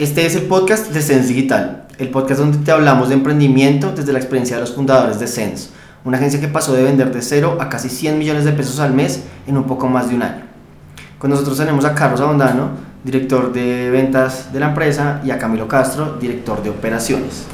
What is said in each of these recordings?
Este es el podcast de Sense Digital, el podcast donde te hablamos de emprendimiento desde la experiencia de los fundadores de Sense, una agencia que pasó de vender de cero a casi 100 millones de pesos al mes en un poco más de un año. Con nosotros tenemos a Carlos Abondano, director de ventas de la empresa, y a Camilo Castro, director de operaciones.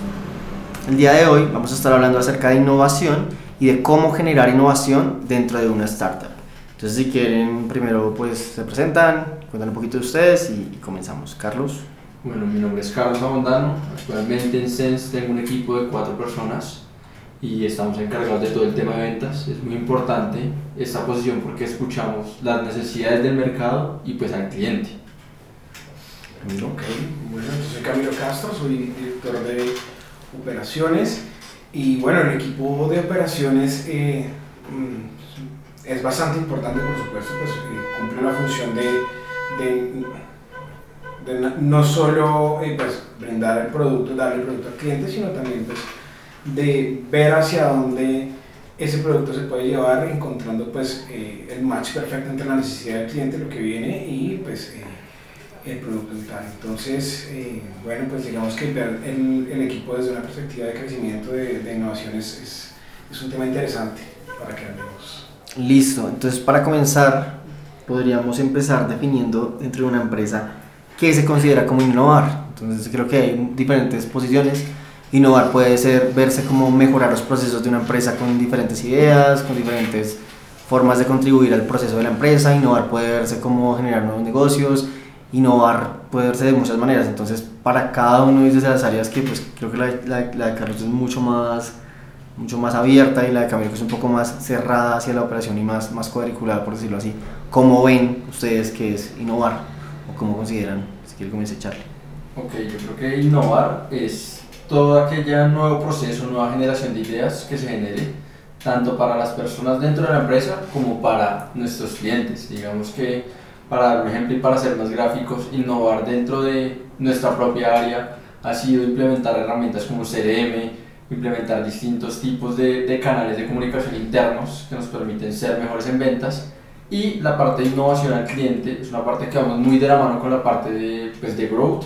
El día de hoy vamos a estar hablando acerca de innovación y de cómo generar innovación dentro de una startup. Entonces, si quieren, primero pues se presentan, cuentan un poquito de ustedes y, comenzamos. Carlos. Bueno, mi nombre es Carlos Abondano. Actualmente en Sense tengo un equipo de cuatro personas y estamos encargados de todo el tema de ventas. Es muy importante esta posición porque escuchamos las necesidades del mercado y pues al cliente. Ok, bueno, yo soy Camilo Castro, soy director de operaciones y bueno, el equipo de operaciones eh, mm, es bastante importante, por supuesto, pues eh, cumple una función de, de, no solo eh, pues, brindar el producto, darle el producto al cliente, sino también pues, de ver hacia dónde ese producto se puede llevar, encontrando pues, eh, el match perfecto entre la necesidad del cliente, lo que viene y pues, el producto en tal. Entonces, bueno, pues digamos que ver el, el, equipo desde una perspectiva de crecimiento, de, de innovación es, es, un tema interesante para que hablemos. Listo, entonces para comenzar podríamos empezar definiendo dentro de una empresa qué se considera como innovar. Entonces creo que hay diferentes posiciones. Innovar puede ser verse como mejorar los procesos de una empresa con diferentes ideas, con diferentes formas de contribuir al proceso de la empresa. Innovar puede verse como generar nuevos negocios. Innovar puede verse de muchas maneras. Entonces para cada uno de esas áreas que pues creo que la, la, la de Carlos es mucho más mucho más abierta y la de Camilo que es un poco más cerrada hacia la operación y más, más cuadriculada, por decirlo así. ¿Cómo ven ustedes que es innovar? ¿O cómo consideran? Si quiere comience echarle. Ok, yo creo que innovar es todo aquel nuevo proceso, nueva generación de ideas que se genere, tanto para las personas dentro de la empresa como para nuestros clientes. Digamos que, para dar un ejemplo y para ser más gráficos, innovar dentro de nuestra propia área ha sido implementar herramientas como CRM, implementar distintos tipos de, de, canales de comunicación internos que nos permiten ser mejores en ventas y la parte de innovación al cliente es una parte que vamos muy de la mano con la parte de, pues, de growth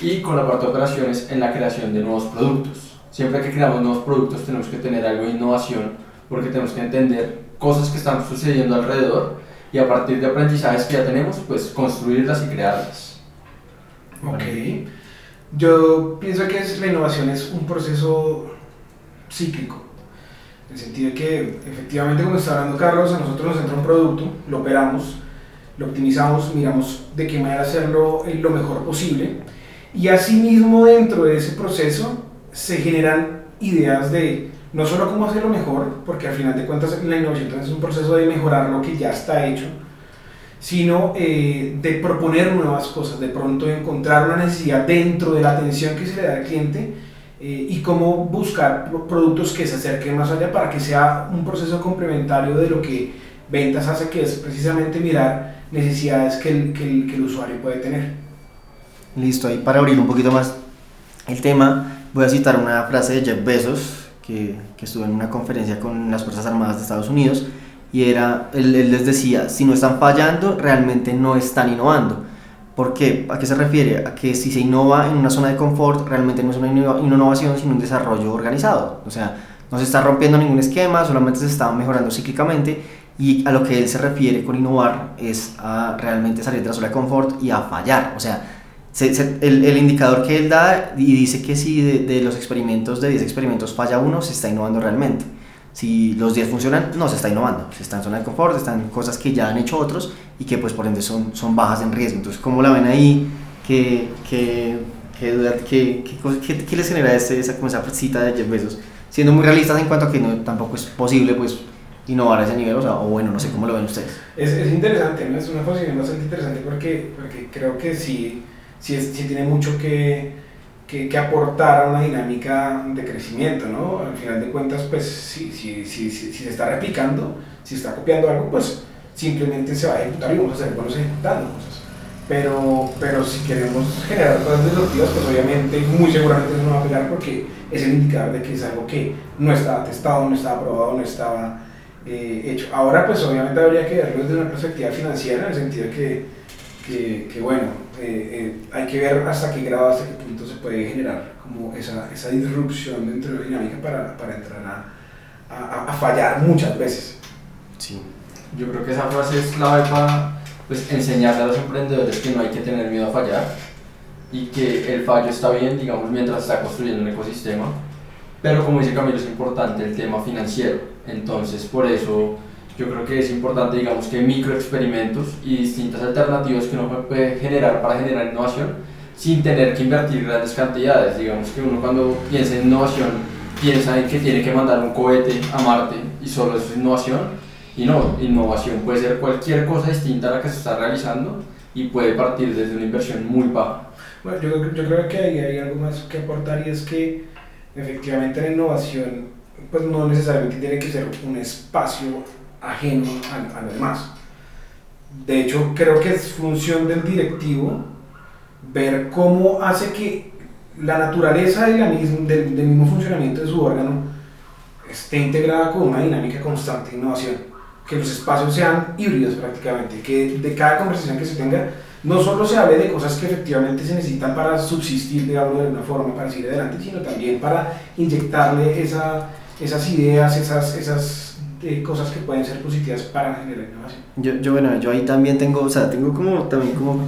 y con la parte de operaciones en la creación de nuevos productos. Siempre que creamos nuevos productos tenemos que tener algo de innovación porque tenemos que entender cosas que están sucediendo alrededor y a partir de aprendizajes que ya tenemos, pues construirlas y crearlas. Ok. Yo pienso que la innovación es un proceso cíclico, en el sentido de que efectivamente, como está hablando Carlos, a nosotros nos entra un producto, lo operamos, lo optimizamos, miramos de qué manera hacerlo lo mejor posible, y asimismo dentro de ese proceso se generan ideas de no solo cómo hacerlo mejor, porque al final de cuentas la innovación es un proceso de mejorar lo que ya está hecho, sino eh, de proponer nuevas cosas, de pronto encontrar una necesidad dentro de la atención que se le da al cliente eh, y cómo buscar productos que se acerquen más allá para que sea un proceso complementario de lo que ventas hace, que es precisamente mirar necesidades que el, que el, que el usuario puede tener. Listo, ahí para abrir un poquito más el tema, voy a citar una frase de Jeff Bezos, que, que estuvo en una conferencia con las Fuerzas Armadas de Estados Unidos, y era, él, él, les decía, si no están fallando, realmente no están innovando. ¿Por qué? ¿A qué se refiere? A que si se innova en una zona de confort, realmente no es una innovación, sino un desarrollo organizado. O sea, no se está rompiendo ningún esquema, solamente se está mejorando cíclicamente y a lo que él se refiere con innovar es a realmente salir de la zona de confort y a fallar. O sea, se, se, el, el, indicador que él da y dice que si de, de los experimentos, de 10 experimentos falla uno, se está innovando realmente. Si los 10 funcionan, no se está innovando, se está en zona de confort, están cosas que ya han hecho otros y que pues por ende son, son bajas en riesgo. Entonces, ¿cómo la ven ahí? ¿Qué, qué, qué, qué, qué, les genera ese, esa, esa cita de Jeff Bezos? Siendo muy realistas en cuanto a que no, tampoco es posible pues innovar a ese nivel, o, sea, o bueno, no sé cómo lo ven ustedes. Es, es interesante, ¿no? es una posición bastante interesante porque, porque creo que sí, sí, es, sí tiene mucho que que, que, aportar a una dinámica de crecimiento, ¿no? Al final de cuentas, pues si, si, si, si, se está replicando, si está copiando algo, pues simplemente se va a ejecutar y vamos a ser buenos ejecutando cosas. Pero, pero si queremos generar cosas disruptivas, pues obviamente, muy seguramente eso no va a pegar porque es el indicador de que es algo que no estaba testado, no estaba probado, no estaba eh, hecho. Ahora, pues obviamente habría que verlo desde una perspectiva financiera, en el sentido que, que, que bueno, eh, eh, hay que ver hasta qué grado, hasta qué punto se puede generar como esa, esa disrupción dentro de la dinámica para, para entrar a, a, a, fallar muchas veces. Sí. Yo creo que esa frase es clave para pues, enseñarle a los emprendedores que no hay que tener miedo a fallar y que el fallo está bien, digamos, mientras está construyendo un ecosistema. Pero como dice Camilo, es importante el tema financiero. Entonces, por eso yo creo que es importante, digamos, que microexperimentos y distintas alternativas que uno puede generar para generar innovación sin tener que invertir grandes cantidades. Digamos que uno cuando piensa en innovación piensa en que tiene que mandar un cohete a Marte y solo eso es innovación. Y no, innovación puede ser cualquier cosa distinta a la que se está realizando y puede partir desde una inversión muy baja. Bueno, yo, yo creo que ahí hay algo más que aportar y es que efectivamente la innovación pues no necesariamente tiene que ser un espacio ajeno a, a lo demás. De hecho, creo que es función del directivo ver cómo hace que la naturaleza del, mismo funcionamiento de su órgano esté integrada con una dinámica constante de innovación. Que los espacios sean híbridos prácticamente, que de cada conversación que se tenga no solo se hable de cosas que efectivamente se necesitan para subsistir, digamos, de alguna forma, para seguir adelante, sino también para inyectarle esa, esas ideas, esas, esas eh, cosas que pueden ser positivas para generar innovación. Yo, yo, bueno, yo ahí también tengo, o sea, tengo como, también como,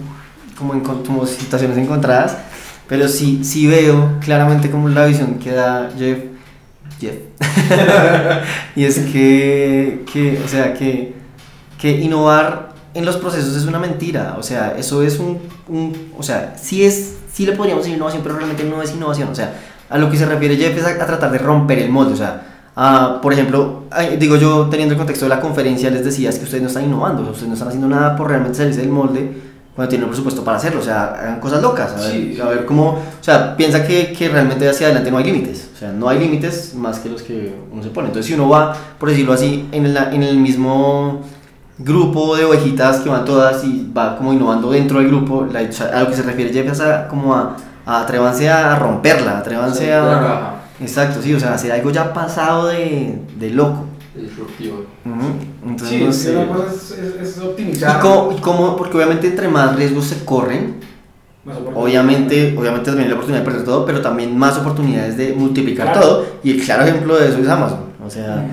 como, en, como situaciones encontradas, pero sí, sí veo claramente como la visión que da Jeff, Jeff. y es que, que, o sea, que, que innovar en los procesos es una mentira, o sea, eso es un, un, o sea, sí es, sí le podríamos decir innovación, pero realmente no es innovación, o sea, a lo que se refiere Jeff es a, a tratar de romper el molde, o sea, Uh, por ejemplo, digo yo, teniendo el contexto de la conferencia, les decía es que ustedes no están innovando, ustedes no están haciendo nada por realmente salirse del molde cuando tienen un presupuesto para hacerlo, o sea, hagan cosas locas, a ver, Sí, a ver cómo, o sea, piensa que, que realmente hacia adelante no hay límites, o sea, no hay límites más que los que uno se pone. Entonces, si uno va, por decirlo así, en, la, en el mismo grupo de ovejitas que van todas y va como innovando dentro del grupo, la, a lo que se refiere Jeff es a, como a, a atrévanse a romperla, atrévanse a... Exacto, sí, o sea, hacer algo ya pasado de, de loco. Disruptivo. Ujú, Entonces, Sí, no sé. es, es, es optimizar. ¿Y cómo, y cómo- porque obviamente entre más riesgos se corren, obviamente, obviamente también hay la oportunidad de perder todo, pero también más oportunidades de multiplicar Claro. todo. Y el claro ejemplo de eso es Amazon. O sea,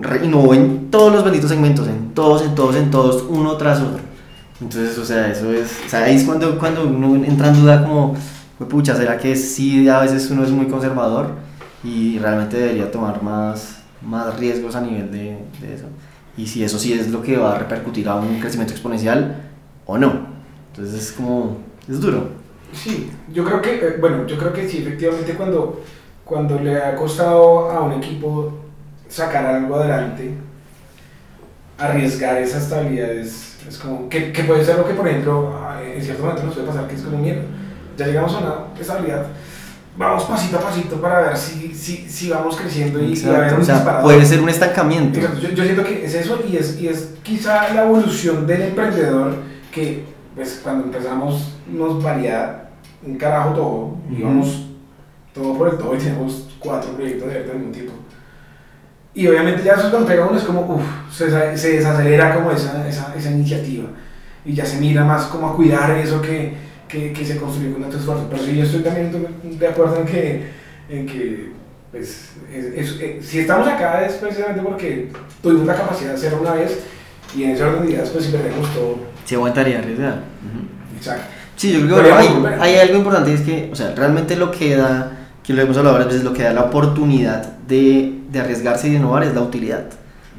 re- innovó en todos los benditos segmentos, en todos, en todos, en todos, uno tras otro. Entonces, o sea, eso es, o sea, ahí es cuando, cuando uno entra en duda como, "Jue pucha, ¿será que sí a veces uno es muy conservador y realmente debería tomar más, más riesgos a nivel de, de eso? Y si eso sí es lo que va a repercutir a un crecimiento exponencial o no. Entonces es como, es duro. Sí, yo creo que, eh, bueno, yo creo que sí, efectivamente cuando, cuando le ha costado a un equipo sacar algo adelante, arriesgar esa estabilidad es, es como, que, que puede ser lo que, por ejemplo, ah, en cierto momento nos puede pasar, que es como miedo. Ya llegamos a una estabilidad, vamos pasito a pasito para ver si, si, si vamos creciendo y, y a ver un o sea, disparador. puede ser un estancamiento. Yo, yo siento que es eso y es, y es quizá la evolución del emprendedor que pues, cuando empezamos nos valía un carajo todo, íbamos todo por el todo y teníamos cuatro proyectos abiertos al mismo tiempo. Y obviamente ya eso cuando pega uno es como, uff, se, se desacelera como esa, esa, esa iniciativa y ya se mira más como a cuidar eso que, que, que se construyó con tanto esfuerzo. Pero sí, yo estoy también de acuerdo en que, en que pues, es- es- eh, si estamos acá es precisamente porque tuvimos la capacidad de hacerlo una vez y en ese orden de ideas pues si perdemos todo. Se aguantaría arriesgar. Ujú. Exacto. Sí, yo creo que hay, hay algo importante y es que, o sea, realmente lo que da, que lo hemos hablado varias veces, lo que da la oportunidad de, de arriesgarse y de innovar es la utilidad.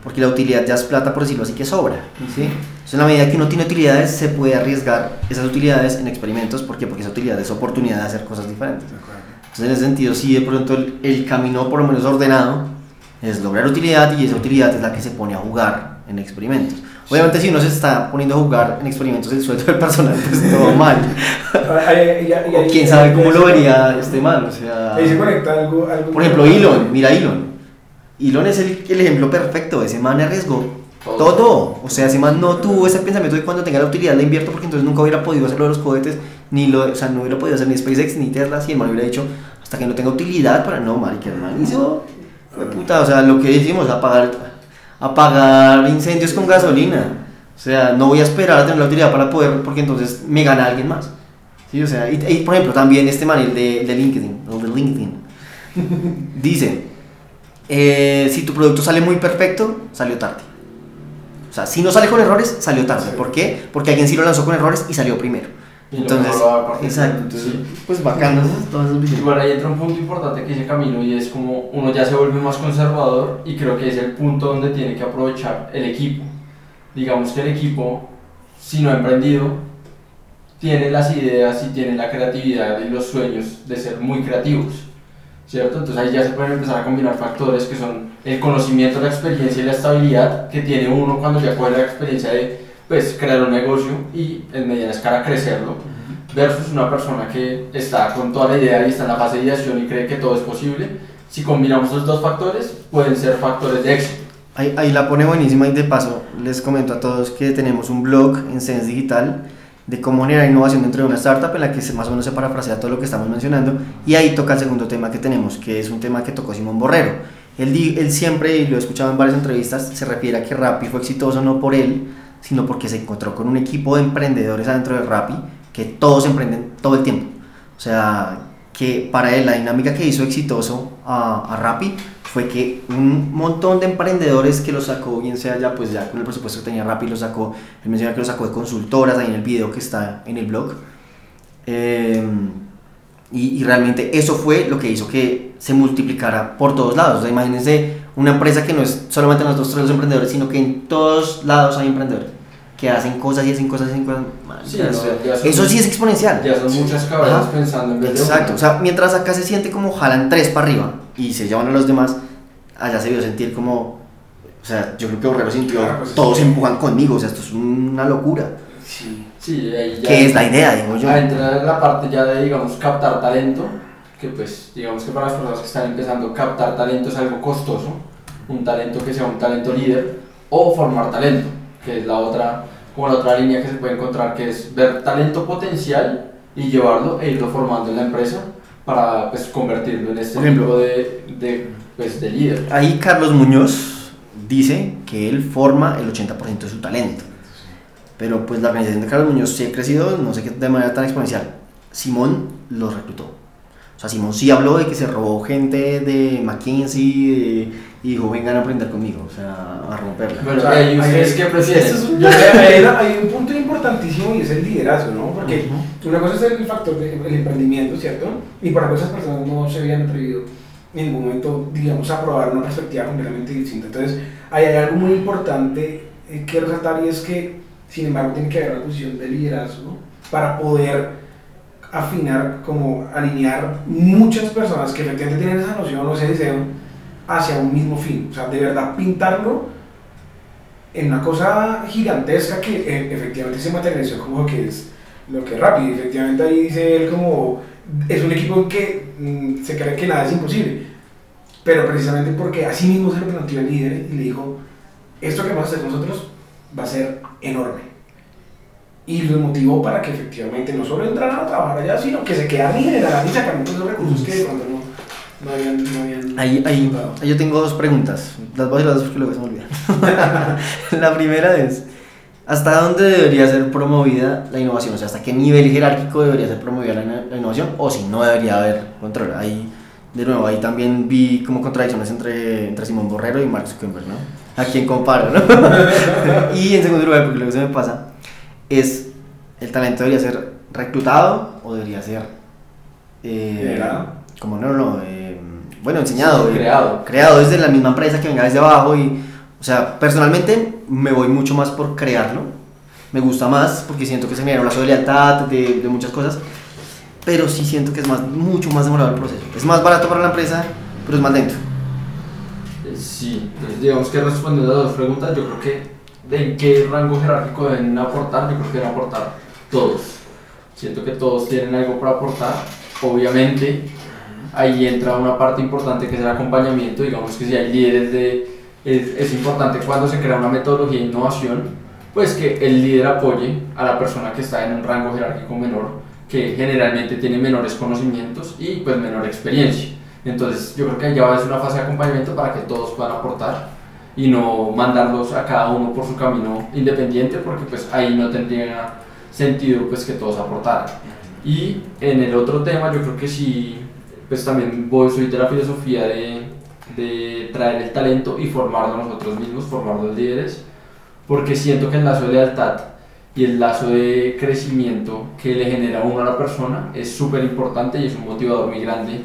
Porque la utilidad ya es plata, por decirlo así, que sobra. ¿sí? Entonces, en la medida que uno tiene utilidades, se puede arriesgar esas utilidades en experimentos. ¿Por qué? Porque esa utilidad es oportunidad de hacer cosas diferentes. Entonces, en ese sentido, sí, de pronto el, el camino, por lo menos ordenado, es lograr utilidad y esa utilidad es la que se pone a jugar en experimentos. Obviamente, si uno se está poniendo a jugar en experimentos el sueldo del personal, pues todo mal. O quién sabe cómo lo vería este mal, o sea... Ahí se conecta algo, algo Por ejemplo, Elon, mira Elon. Elon es el, el ejemplo perfecto, ese man arriesgó Todo. todo. O sea, ese man no tuvo ese pensamiento de cuando tenga la utilidad la invierto porque entonces nunca hubiera podido hacer lo de los cohetes, ni lo, o sea, no hubiera podido hacer ni SpaceX ni Tesla, si el man hubiera dicho hasta que no tenga utilidad para no, marica, el man hizo, fue puta, o sea, lo que decimos, apagar, apagar incendios con gasolina. O sea, no voy a esperar a tener la utilidad para poder, porque entonces me gana alguien más. Sí, o sea, y, y, por ejemplo, también este man, el de, el de LinkedIn, el de LinkedIn, dice, eh, si tu producto sale muy perfecto, salió tarde. O sea, si no sale con errores, salió tarde. ¿Por qué? Porque alguien sí lo lanzó con errores y salió primero. Y Entonces, exacto. Entonces, Sí. pues bacano, todas esas visiones. Igual ahí entra un punto importante que dice Camilo y es como uno ya se vuelve más conservador y creo que es el punto donde tiene que aprovechar el equipo. Digamos que el equipo, si no ha emprendido, tiene las ideas y tiene la creatividad y los sueños de ser muy creativos, ¿cierto? Entonces ahí ya se pueden empezar a combinar factores que son el conocimiento, la experiencia y la estabilidad que tiene uno cuando ya coge la experiencia de pues, crear un negocio y en mediana escala crecerlo versus una persona que está con toda la idea y está en la fase de ideación y cree que todo es posible. Si combinamos los dos factores, pueden ser factores de éxito. Ahí, ahí la pone buenísima y de paso les comento a todos que tenemos un blog en Sense Digital de cómo generar innovación dentro de una startup en la que más o menos se parafrasea todo lo que estamos mencionando y ahí toca el segundo tema que tenemos, que es un tema que tocó Simón Borrero. Él, él siempre, y lo he escuchado en varias entrevistas, se refiere a que Rappi fue exitoso no por él, sino porque se encontró con un equipo de emprendedores adentro de Rappi que todos emprenden todo el tiempo. O sea, que para él la dinámica que hizo exitoso a, a Rappi fue que un montón de emprendedores que lo sacó, bien sea ya pues ya con el presupuesto que tenía Rappi, lo sacó, él menciona que lo sacó de consultoras ahí en el video que está en el blog. Eh, y, y realmente eso fue lo que hizo que se multiplicara por todos lados. O sea, imagínense una empresa que no es solamente en los dos tres los emprendedores, sino que en todos lados hay emprendedores que hacen cosas y hacen cosas y hacen cosas. Man, Sí, no, eso- son- eso sí es exponencial. Ya son muchas cabezas Ajá. pensando en Exacto, o sea, mientras acá se siente como jalan tres para arriba y se llevan a los demás, allá se vio sentir como, o sea, yo creo que Borrero sintió, Claro, pues, todos sí. empujan conmigo, o sea, esto es una locura. Sí. Sí, ahí ya. Que es la idea, digo yo. Ah, entra la parte ya de, digamos, captar talento, que pues, digamos que para las personas que están empezando, captar talento es algo costoso, un talento que sea un talento líder, o formar talento, que es la otra, como la otra línea que se puede encontrar, que es ver talento potencial y llevarlo e irlo formando en la empresa para pues, convertirlo en este Por ejemplo. tipo de, de, pues, de líder. Ahí Carlos Muñoz dice que él forma el 80% de su talento. Pero pues la organización de Carlos Muñoz sí ha crecido, no sé qué de manera tan exponencial. Simón los reclutó. Sea, Simón sí habló de que se robó gente de McKinsey de- y dijo, vengan a aprender conmigo, o sea, a romperla. Hay, hay- hay un punto importantísimo y es el liderazgo, ¿no? Porque una cosa es el factor del emprendimiento, ¿cierto? Y para esas personas no se habían atrevido en ningún momento, digamos, a probar una perspectiva completamente distinta. Entonces, ahí hay algo muy importante eh, que resaltar y es que, sin embargo, tiene que haber una posición de liderazgo para poder afinar, como alinear muchas personas que efectivamente tienen esa noción o ese deseo hacia un mismo fin. O sea, de verdad pintarlo en una cosa gigantesca que eh, efectivamente se materializó como que es lo que es rápido. Efectivamente ahí dice él como es un equipo que mm, se cree que nada es imposible. Pero precisamente porque así mismo se lo planteó el líder y le dijo, esto que vamos a hacer nosotros va a ser enorme. Y lo motivó para que efectivamente no solo entraran a trabajar allá, sino que se quedaran y generaran y sacaran los recursos que de pronto no, no habían... No habían Ahí, ahí, yo tengo dos preguntas. Las voy a las dos porque luego se me olvidan. la primera es, ¿hasta dónde debería ser promovida la innovación? O sea, ¿hasta qué nivel jerárquico debería ser promovida la, la innovación? O si no debería haber control. Ahí, de nuevo, ahí también vi como contradicciones entre, entre Simón Borrero y Mark Zuckerberg, ¿no? A quién comparo, ¿no? y en segundo lugar, porque luego se me pasa, es, ¿el talento debería ser reclutado o debería ser... eh, como no, no, eh, bueno, enseñado, Sí, eh, creado. creado desde la misma empresa que venga desde abajo y, o sea, personalmente me voy mucho más por crearlo, me gusta más porque siento que se genera un lazo de lealtad, de, de muchas cosas, pero sí siento que es más, mucho más demorado el proceso, es más barato para la empresa, pero es más lento. Eh, Sí, entonces digamos que respondiendo a las dos preguntas, yo creo que de en qué rango jerárquico deben aportar, yo creo que deben aportar todos. Siento que todos tienen algo para aportar. Obviamente, ahí entra una parte importante que es el acompañamiento. Digamos que si hay líderes de. Es, es importante cuando se crea una metodología de innovación, pues que el líder apoye a la persona que está en un rango jerárquico menor, que generalmente tiene menores conocimientos y pues menor experiencia. Entonces yo creo que ya es una fase de acompañamiento para que todos puedan aportar y no mandarlos a cada uno por su camino independiente porque pues ahí no tendría sentido pues que todos aportaran. Y en el otro tema yo creo que sí, pues también voy, soy de la filosofía de, de traer el talento y formarlo nosotros mismos, formar los líderes, porque siento que el lazo de lealtad y el lazo de crecimiento que le genera uno a la persona es súper importante y es un motivador muy grande,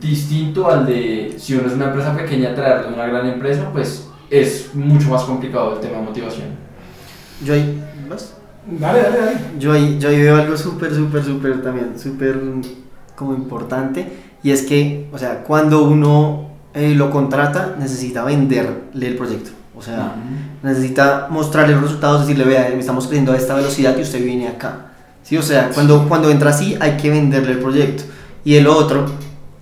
distinto al de si uno es una empresa pequeña, traerlo a una gran empresa, pues es mucho más complicado el tema de motivación. Yo ahí, ¿vas? Dale, dale, dale. Yo ahí, yo ahí veo algo súper, súper, súper también, súper como importante, y es que, o sea, cuando uno eh, lo contrata, necesita venderle el proyecto. O sea, necesita mostrarle los resultados, decirle, vea, estamos creciendo a esta velocidad y usted viene acá. ¿Sí? O sea, cuando, cuando entra así, hay que venderle el proyecto. Y el otro,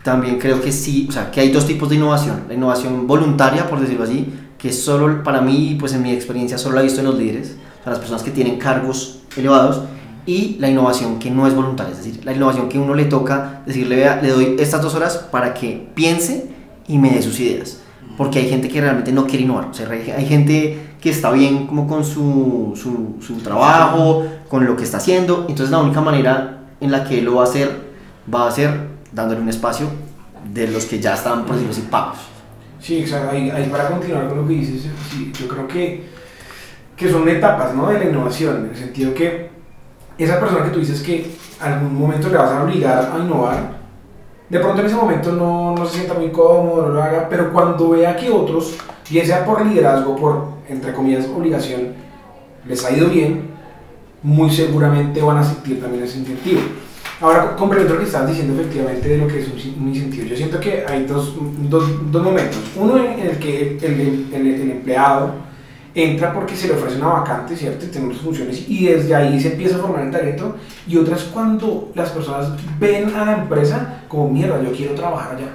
también creo que sí, o sea, que hay dos tipos de innovación. La innovación voluntaria, por decirlo así, que solo para mí, pues en mi experiencia, solo la he visto en los líderes, o sea, las personas que tienen cargos elevados, y la innovación que no es voluntaria, es decir, la innovación que uno le toca decirle, vea, le doy estas dos horas para que piense y me dé sus ideas. Porque hay gente que realmente no quiere innovar, o sea, hay gente que está bien como con su, su, su trabajo, con lo que está haciendo, entonces la única manera en la que lo va a hacer, va a ser dándole un espacio de los que ya están, por decirlo así, pagos. Sí, exacto. Ahí, para continuar con lo que dices, sí, yo creo que, que son etapas ¿no? de la innovación, en el sentido que esa persona que tú dices que algún momento le vas a obligar a innovar, de pronto en ese momento no, no se sienta muy cómodo, no lo haga, pero cuando vea que otros, bien sea por liderazgo, por, entre comillas, obligación, les ha ido bien, muy seguramente van a sentir también ese incentivo. Ahora, complemento lo que estás diciendo efectivamente de lo que es un, incentivo. Yo siento que hay dos, dos, dos momentos. Uno en el que el, el, el, el empleado entra porque se le ofrece una vacante, ¿cierto? Y tenemos funciones y desde ahí se empieza a formar el talento. Y otra es cuando las personas ven a la empresa como mierda, yo quiero trabajar allá.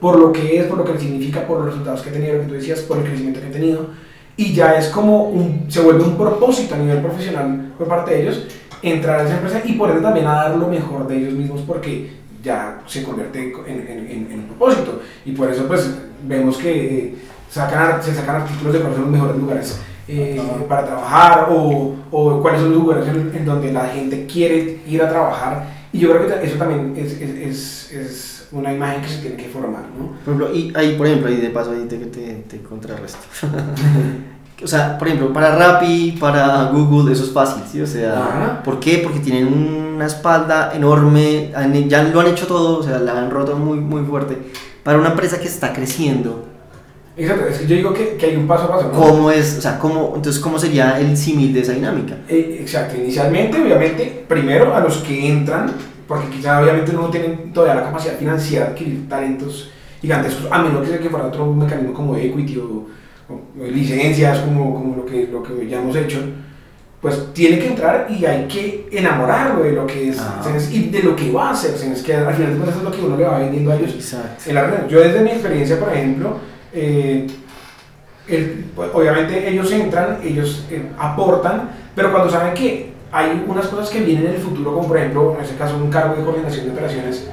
Por lo que es, por lo que significa, por los resultados que he tenido, lo que tú decías, por el crecimiento que he tenido. Y ya es como un, se vuelve un propósito a nivel profesional por parte de ellos entrar a esa empresa y por ende también a dar lo mejor de ellos mismos porque ya se convierte en, en, en, en un propósito. Y por eso pues vemos que eh, sacan, se sacan artículos de cuáles son los mejores lugares eh, para trabajar o, o, cuáles son los lugares en, en, donde la gente quiere ir a trabajar. Y yo creo que eso también es, es, es, es una imagen que se tiene que formar, ¿no? Por ejemplo, y ahí, por ejemplo, ahí de paso ahí te, te, te contrarresto. o sea, por ejemplo, para Rappi, para Google, eso es fácil, ¿sí? O sea, Ajá. ¿por qué? Porque tienen una espalda enorme, ya lo han hecho todo, o sea, la han roto muy, muy fuerte. Para una empresa que está creciendo, Exacto, es que yo digo que, que hay un paso a paso, ¿no? ¿cómo es? O sea, ¿cómo, entonces, ¿cómo sería el símil de esa dinámica? Eh, exacto, inicialmente, obviamente, primero a los que entran, porque quizá obviamente no tienen todavía la capacidad financiera de adquirir talentos gigantescos, a menos que sea que fuera otro mecanismo como equity o licencias, como, como lo, que, lo que ya hemos hecho, pues tiene que entrar y hay que enamorarlo de lo que es Ah. y de lo que va a hacer, ¿sabes? que al final de es lo que uno le va vendiendo a ellos. Exacto. En la realidad, yo desde mi experiencia, por ejemplo, eh, el- pues, obviamente ellos entran, ellos eh, aportan, pero cuando saben que hay unas cosas que vienen en el futuro, como por ejemplo, en este caso un cargo de coordinación de operaciones,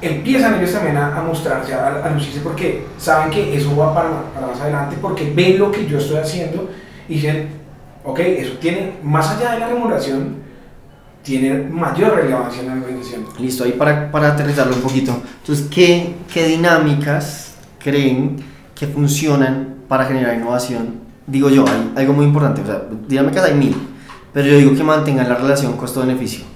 empiezan ellos también a, mostrarse, a, a lucirse, porque saben que eso va para, más adelante, porque ven lo que yo estoy haciendo y dicen, ok, eso tiene, más allá de la remuneración, tiene mayor relevancia en la organización. Listo, ahí para, para aterrizarlo un poquito. Entonces, ¿qué, ¿qué dinámicas creen que funcionan para generar innovación? Digo yo, hay algo muy importante, o sea, dinámicas hay mil, pero yo digo que mantengan la relación costo-beneficio.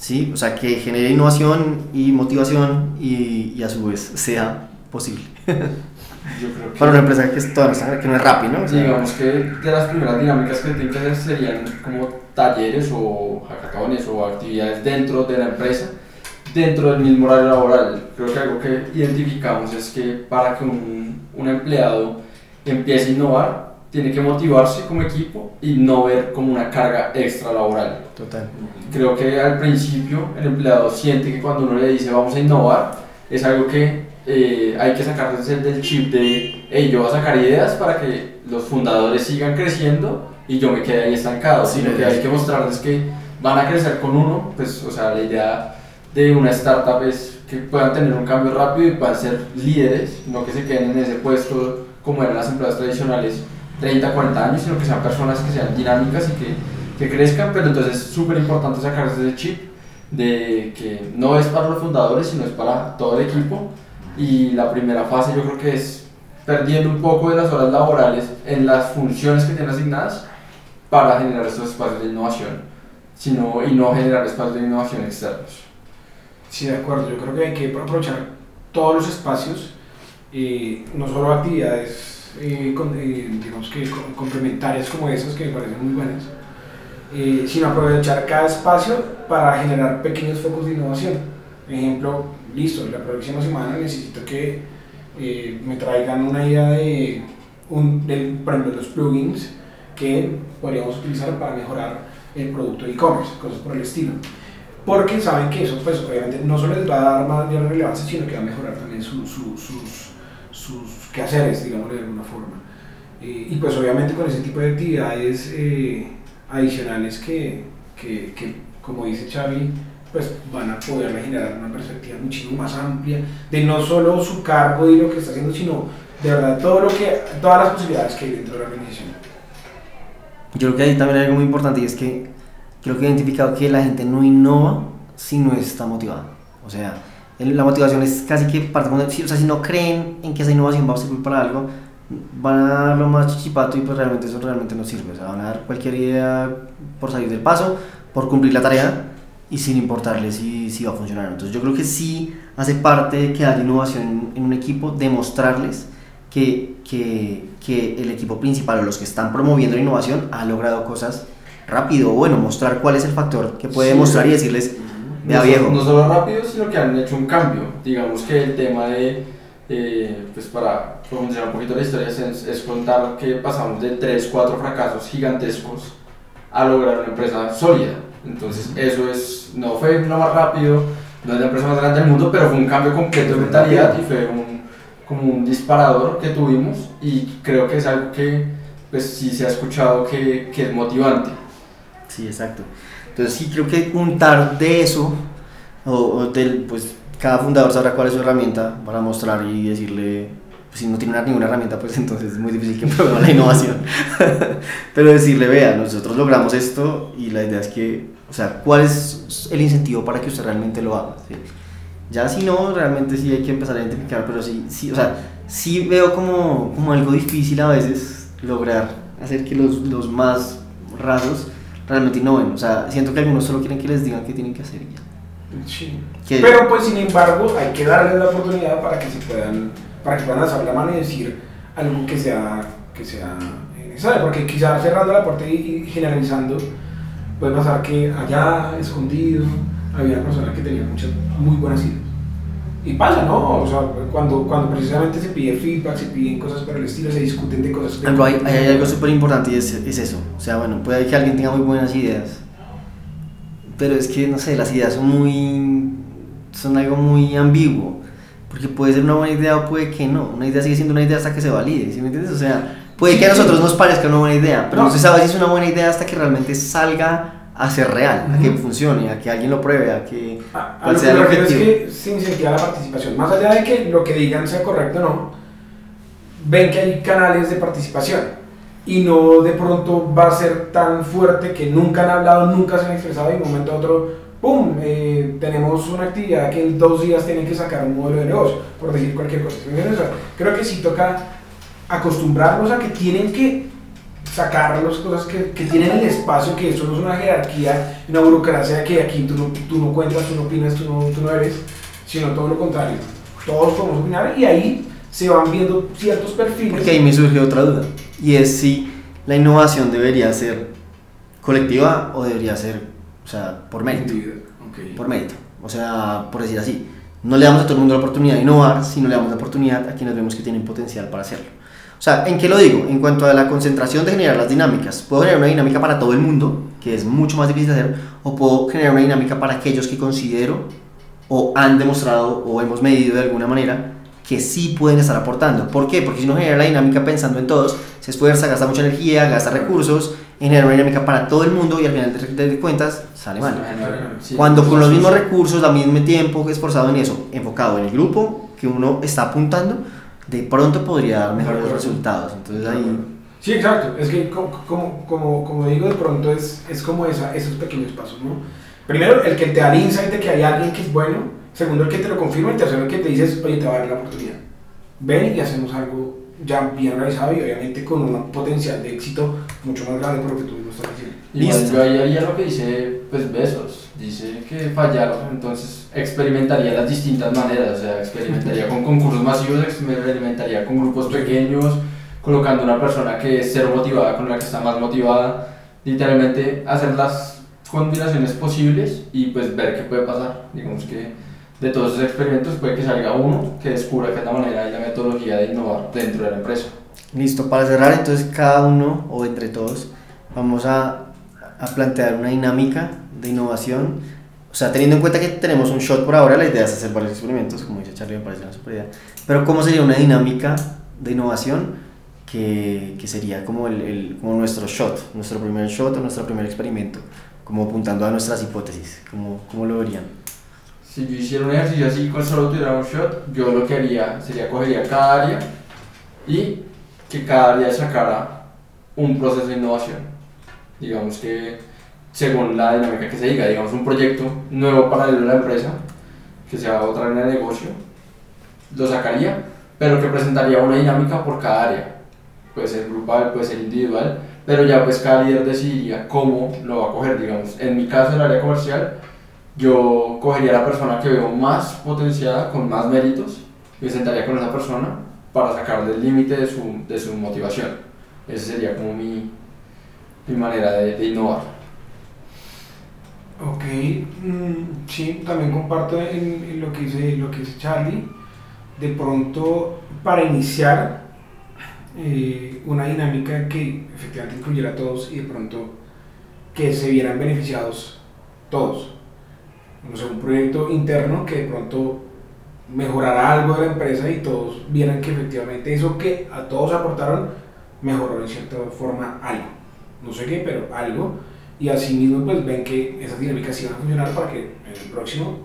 ¿Sí? O sea, que genere innovación y motivación y, y a su vez sea posible. Yo creo que... Para una empresa que, es toda, que no es rápido, ¿no? O sea, Digamos que de las primeras dinámicas que tienen que hacer serían como talleres o hackatones o actividades dentro de la empresa, dentro del mismo horario laboral. Creo que algo que identificamos es que para que un, un empleado empiece a innovar, tiene que motivarse como equipo y no ver como una carga extra laboral. Total. Creo que al principio el empleado siente que cuando uno le dice vamos a innovar, es algo que eh, hay que sacarse del chip de, hey, yo voy a sacar ideas para que los fundadores sigan creciendo y yo me quede ahí estancado, Sí, sino que hay que mostrarles que van a crecer con uno, pues, o sea, la idea de una startup es que puedan tener un cambio rápido y puedan ser líderes, no que se queden en ese puesto como eran las empresas tradicionales 30, 40 años, sino que sean personas que sean dinámicas y que, que crezcan, pero entonces es súper importante sacarse ese chip de que no es para los fundadores, sino es para todo el equipo. Y la primera fase yo creo que es perdiendo un poco de las horas laborales en las funciones que tienen asignadas para generar estos espacios de innovación, sino, y no generar espacios de innovación externos. Sí, de acuerdo. Yo creo que hay que aprovechar todos los espacios, eh, no solo actividades eh, eh, digamos que complementarias como esas que me parecen muy buenas, sino aprovechar cada espacio para generar pequeños focos de innovación. Ejemplo, listo, la próxima semana necesito que me traigan una idea de, un, de, por ejemplo, los plugins que podríamos utilizar para mejorar el producto de e-commerce, cosas por el estilo. Porque saben que eso, pues obviamente, no solo les va a dar más relevancia, sino que va a mejorar también sus, sus quehaceres, digamos de alguna forma. Eh, y pues obviamente con ese tipo de actividades eh, adicionales que, que, que, como dice Charlie, pues van a poder generar una perspectiva muchísimo más amplia de no solo su cargo y lo que está haciendo, sino de verdad todo lo que, todas las posibilidades que hay dentro de la organización. Yo creo que ahí también hay algo muy importante y es que creo que he identificado que la gente no innova si no está motivada. O sea, la motivación es casi que parte o sea, si no creen en que esa innovación va a servir para algo, van a dar lo más chichipato y pues realmente eso realmente no sirve. O sea, van a dar cualquier idea por salir del paso, por cumplir la tarea y sin importarles si, si va a funcionar. Entonces yo creo que sí hace parte de que haya innovación en un equipo, demostrarles que, que, que, el equipo principal o los que están promoviendo la innovación ha logrado cosas rápido, bueno, mostrar cuál es el factor que puede demostrar y decirles, no viejo. No solo rápido, sino que han hecho un cambio. Digamos que el tema de, eh, pues para profundizar un poquito la historia, es, es contar que pasamos de 3, 4 fracasos gigantescos a lograr una empresa sólida entonces, eso es, no fue lo más rápido, no es la empresa más grande del mundo, pero fue un cambio completo de mentalidad y fue un, como un disparador que tuvimos y creo que es algo que pues sí se ha escuchado que, que es motivante. Sí, exacto. Entonces sí creo que juntar de eso, o, del, pues cada fundador sabrá cuál es su herramienta para mostrar y decirle, pues si no tiene ninguna herramienta, pues entonces es muy difícil que pruebe la innovación. Pero decirle, vea, nosotros logramos esto y la idea es que, o sea, ¿cuál es el incentivo para que usted realmente lo haga? Ya si no, realmente sí hay que empezar a identificar, pero sí, sí o sea, sí veo como, como algo difícil a veces lograr hacer que los, los más rasos realmente innoven. O sea, siento que algunos solo quieren que les digan qué tienen que hacer Sí. Pero pues sin embargo hay que darles la oportunidad para que se puedan para que puedan alzar la mano y decir algo que sea, que sea necesario, porque quizás cerrando la puerta y, generalizando, puede pasar que allá, escondido, había una persona que tenía muchas muy buenas ideas. Y pasa, ¿no? O sea, cuando, cuando precisamente se pide feedback, se piden cosas por el estilo, se discuten de cosas. Pero hay, hay, algo súper importante y es, es, eso. O sea, bueno, puede que alguien tenga muy buenas ideas, pero es que, no sé, las ideas son muy. son algo muy ambiguo. Porque puede ser una buena idea o puede que no. Una idea sigue siendo una idea hasta que se valide, ¿sí me entiendes? O sea, puede que a nosotros nos parezca una buena idea, pero no, se sabe si es una buena idea hasta que realmente salga a ser real, a que funcione, a que alguien lo pruebe, a que... A, a lo sea que me es que se incentiva la participación. Más allá de que lo que digan sea correcto o no, ven que hay canales de participación y no de pronto va a ser tan fuerte que nunca han hablado, nunca se han expresado y de un momento a otro ¡pum! Eh, tenemos una actividad que en dos días tienen que sacar un modelo de negocio, por decir cualquier cosa. creo que sí toca acostumbrarnos a que tienen que sacar las cosas que, que, tienen el espacio, que eso no es una jerarquía, una burocracia que aquí tú no, tú no cuentas, tú no opinas, tú no, tú no eres, sino todo lo contrario. Todos podemos opinar y ahí se van viendo ciertos perfiles. Porque ahí me surge otra duda, y es si la innovación debería ser colectiva o debería ser o sea, por mérito. Por mérito. O sea, por decir así. No le damos a todo el mundo la oportunidad de innovar, sino le damos la oportunidad a quienes vemos que tienen potencial para hacerlo. O sea, ¿en qué lo digo? En cuanto a la concentración de generar las dinámicas. Puedo generar una dinámica para todo el mundo, que es mucho más difícil de hacer, o puedo generar una dinámica para aquellos que considero o han demostrado o hemos medido de alguna manera que sí pueden estar aportando. ¿Por qué? Porque si no genera la dinámica pensando en todos, se esfuerza, gasta mucha energía, gasta recursos genera una dinámica para todo el mundo y al final de, cuentas sale mal. Cuando con los mismos recursos, al mismo tiempo, esforzado en eso, enfocado en el grupo que uno está apuntando, de pronto podría dar mejores resultados. Entonces ahí... Sí, exacto. Es que como, como, como, digo, de pronto es, es como esa, esos pequeños pasos, ¿no? Primero, el que te da el insight de que hay alguien que es bueno. Segundo, el que te lo confirma. Y tercero, el que te dices, oye, te va a dar la oportunidad. Ven y hacemos algo ya bien realizado y obviamente con un potencial de éxito mucho más grande por lo que tú mismo estás diciendo. Igual Listo. yo ahí haría lo que dice, pues Besos. Dice que fallaron, entonces experimentaría las distintas maneras, o sea, experimentaría con concursos masivos, experimentaría con grupos pequeños, colocando una persona que es cero motivada con la que está más motivada, literalmente hacer las combinaciones posibles y pues ver qué puede pasar. Digamos que de todos esos experimentos puede que salga uno que descubra que es la manera y la metodología de innovar dentro de la empresa. Listo, para cerrar entonces cada uno o entre todos vamos a, a plantear una dinámica de innovación. O sea, teniendo en cuenta que tenemos un shot por ahora, la idea es hacer varios experimentos, como dice Charlie, me parece una super idea. Pero ¿cómo sería una dinámica de innovación que, que sería como, el, el- como nuestro shot, nuestro primer shot o nuestro primer experimento? Como apuntando a nuestras hipótesis, ¿cómo, cómo lo verían? Si yo hiciera un ejercicio así con solo tuviera un shot, yo lo que haría sería cogería cada área y que cada área sacara un proceso de innovación. Digamos que según la dinámica que se diga, digamos un proyecto nuevo paralelo a la empresa, que sea otra línea de negocio, lo sacaría, pero que presentaría una dinámica por cada área. Puede ser grupal, puede ser individual, pero ya pues cada líder decidiría cómo lo va a coger, digamos. En mi caso, el área comercial, yo cogería a la persona que veo más potenciada, con más méritos, y me sentaría con esa persona para sacarle el límite de su, de su motivación. Esa sería como mi, mi manera de, de innovar. Ok, mm, sí, también comparto lo, que dice, lo que dice Charlie. De pronto, para iniciar eh, una dinámica que efectivamente incluyera a todos y de pronto que se vieran beneficiados todos. No sé, un proyecto interno que de pronto mejorara algo de la empresa y todos vieran que efectivamente eso que a todos aportaron mejoró en cierta forma algo. No sé qué, pero algo y así mismo pues ven que esas dinámicas sí van a funcionar para que en el próximo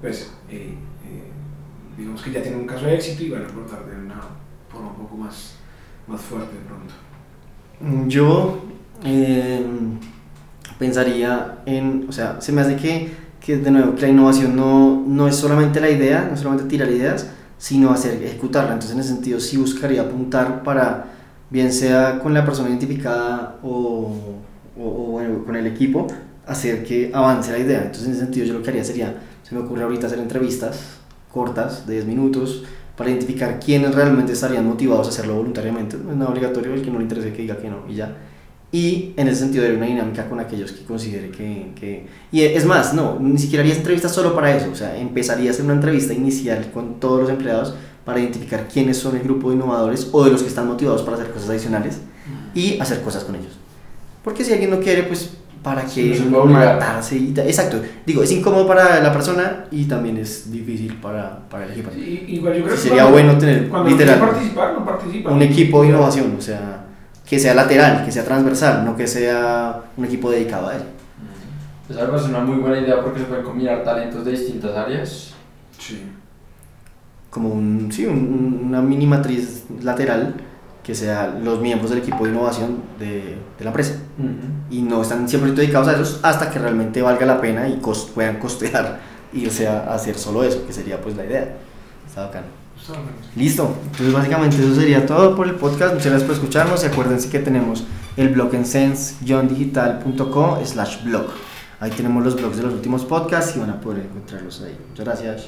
pues eh, eh, digamos que ya tienen un caso de éxito y van a aportar de una forma un poco más, más fuerte de pronto. Mm, Yo eh, pensaría en, o sea, se me hace que, que de nuevo, que la innovación no, no es solamente la idea, no es solamente tirar ideas, sino hacer, ejecutarla. Entonces, en ese sentido, sí buscaría apuntar para, bien sea con la persona identificada o, o, o, bueno, con el equipo, hacer que avance la idea. Entonces, en ese sentido, yo lo que haría sería, se me ocurre ahorita hacer entrevistas cortas, de 10 minutos, para identificar quiénes realmente estarían motivados a hacerlo voluntariamente. No es nada obligatorio, el que no le interese que diga que no y ya. Y en ese sentido, de una dinámica con aquellos que considere que, que... Y es más, no, ni siquiera haría entrevistas solo para eso. O sea, empezaría a hacer una entrevista inicial con todos los empleados para identificar quiénes son el grupo de innovadores o de los que están motivados para hacer cosas adicionales y hacer cosas con ellos. Porque si alguien no quiere, pues para Sí, qué no matarse y Exacto. Digo, es incómodo para la persona y también es difícil para, para el equipo. Y- igual yo creo Sí, que sería cuando- bueno tener, cuando literal, participar, no participa. un equipo de innovación, o sea, que sea lateral, que sea transversal, no que sea un equipo dedicado a él. Esa me parece una muy buena idea porque se pueden combinar talentos de distintas áreas. Sí. Como un, sí, un- un- una mini matriz lateral que sea los miembros del equipo de innovación de, de la empresa. Y no están siempre dedicados a eso hasta que realmente valga la pena y cos- puedan costear irse a, a hacer solo eso, que sería pues la idea. Está bacano. Listo, entonces básicamente eso sería todo por el podcast. Muchas gracias por escucharnos y acuérdense que tenemos el blog en sense-digital.co slash blog. Ahí tenemos los blogs de los últimos podcasts y van a poder encontrarlos ahí. Muchas gracias.